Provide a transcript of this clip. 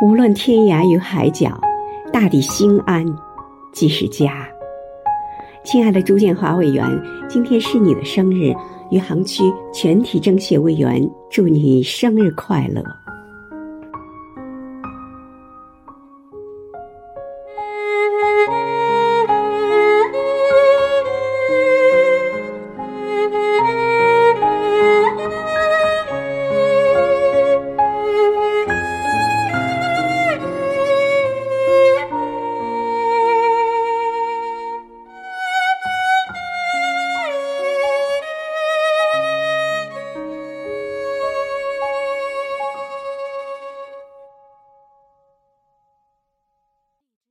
无论天涯与海角大地心安即是家。亲爱的朱建华委员今天是你的生日余杭区全体政协委员祝你生日快乐。